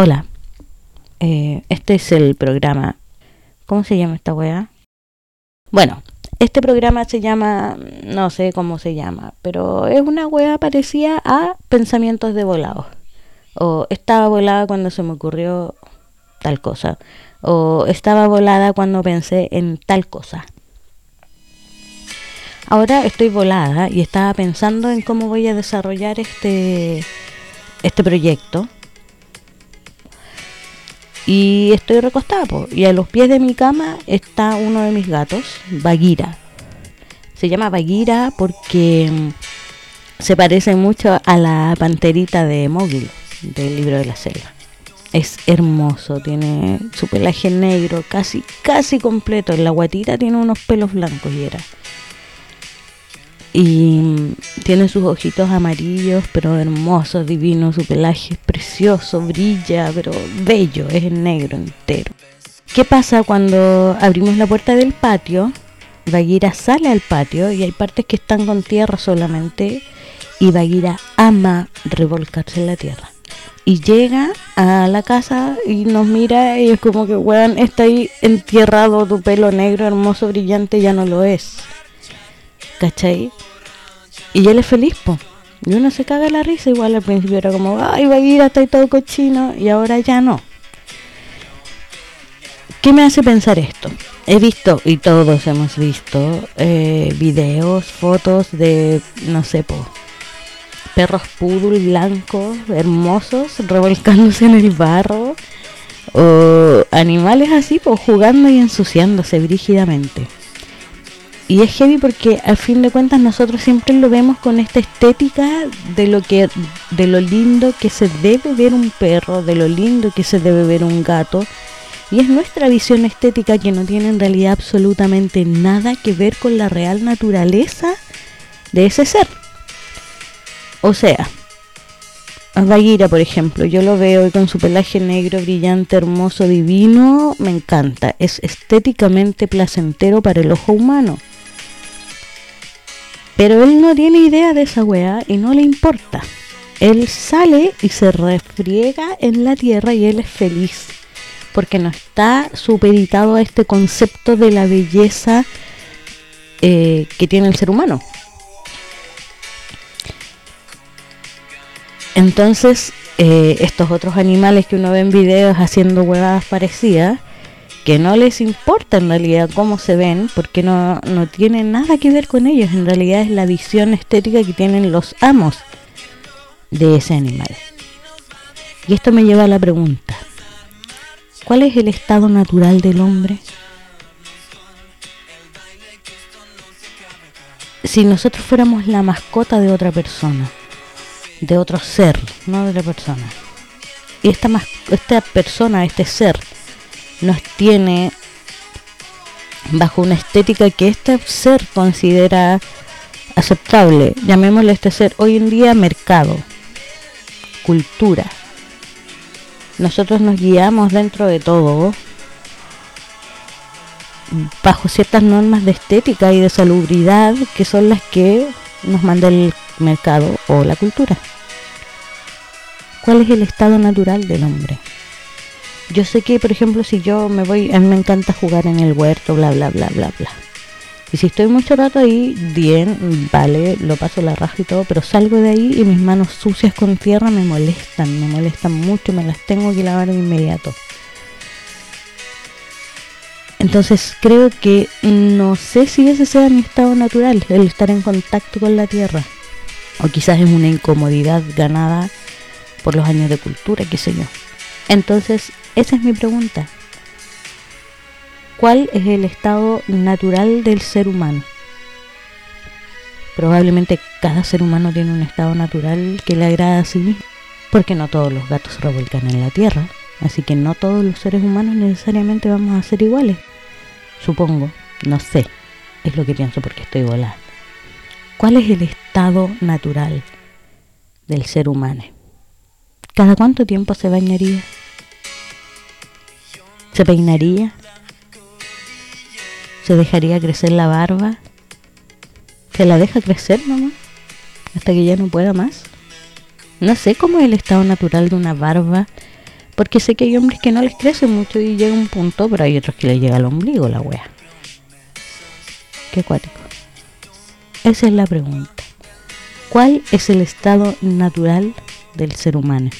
Hola, eh, este es el programa. ¿Cómo se llama esta weá? Bueno, este programa se llama, no sé cómo se llama, pero es una weá parecida a Pensamientos de Volados. O estaba volada cuando se me ocurrió tal cosa. O estaba volada cuando pensé en tal cosa. Ahora estoy volada y estaba pensando en cómo voy a desarrollar este, este proyecto y estoy recostada, y a los pies de mi cama está uno de mis gatos, Bagira. Se llama Bagira porque mm, se parece mucho a la panterita de Mowgli, del libro de la selva. Es hermoso, tiene su pelaje negro, casi, casi completo. En la guatita tiene unos pelos blancos y era y tiene sus ojitos amarillos, pero hermosos, divinos, su pelaje es precioso, brilla, pero bello, es negro entero. ¿Qué pasa cuando abrimos la puerta del patio? Baguira sale al patio y hay partes que están con tierra solamente y Baguira ama revolcarse en la tierra. Y llega a la casa y nos mira y es como que, weón, está ahí entierrado tu pelo negro, hermoso, brillante, ya no lo es. ¿cachai? Y él es feliz, po. Y uno se caga la risa, igual al principio era como, ay, va a ir hasta ahí todo cochino, y ahora ya no. ¿Qué me hace pensar esto? He visto, y todos hemos visto, eh, videos, fotos de, no sé, po, perros poodle blancos, hermosos, revolcándose en el barro, o animales así, pues jugando y ensuciándose brígidamente. Y es heavy porque al fin de cuentas nosotros siempre lo vemos con esta estética de lo que de lo lindo que se debe ver un perro, de lo lindo que se debe ver un gato. Y es nuestra visión estética que no tiene en realidad absolutamente nada que ver con la real naturaleza de ese ser. O sea, Baguira, por ejemplo, yo lo veo con su pelaje negro, brillante, hermoso, divino, me encanta. Es estéticamente placentero para el ojo humano. Pero él no tiene idea de esa weá y no le importa. Él sale y se refriega en la tierra y él es feliz. Porque no está superitado a este concepto de la belleza eh, que tiene el ser humano. Entonces, eh, estos otros animales que uno ve en videos haciendo huevadas parecidas, que no les importa en realidad cómo se ven, porque no, no tiene nada que ver con ellos, en realidad es la visión estética que tienen los amos de ese animal. Y esto me lleva a la pregunta, ¿cuál es el estado natural del hombre? Si nosotros fuéramos la mascota de otra persona, de otro ser, no de otra persona, y esta, esta persona, este ser, nos tiene bajo una estética que este ser considera aceptable. Llamémosle este ser hoy en día mercado, cultura. Nosotros nos guiamos dentro de todo bajo ciertas normas de estética y de salubridad que son las que nos manda el mercado o la cultura. ¿Cuál es el estado natural del hombre? Yo sé que, por ejemplo, si yo me voy, a mí me encanta jugar en el huerto, bla, bla, bla, bla, bla. Y si estoy mucho rato ahí, bien, vale, lo paso la raja y todo, pero salgo de ahí y mis manos sucias con tierra me molestan, me molestan mucho, me las tengo que lavar de inmediato. Entonces creo que no sé si ese sea mi estado natural, el estar en contacto con la tierra. O quizás es una incomodidad ganada por los años de cultura, qué sé yo. Entonces esa es mi pregunta. ¿Cuál es el estado natural del ser humano? Probablemente cada ser humano tiene un estado natural que le agrada a sí mismo, porque no todos los gatos se revuelcan en la tierra, así que no todos los seres humanos necesariamente vamos a ser iguales. Supongo, no sé, es lo que pienso porque estoy volando. ¿Cuál es el estado natural del ser humano? ¿Cada cuánto tiempo se bañaría? ¿Se peinaría? ¿Se dejaría crecer la barba? ¿Se la deja crecer nomás? Hasta que ya no pueda más. No sé cómo es el estado natural de una barba Porque sé que hay hombres que no les crece mucho y llega un punto, pero hay otros que les llega al ombligo la wea. Qué cuático. Esa es la pregunta. ¿Cuál es el estado natural del ser humano?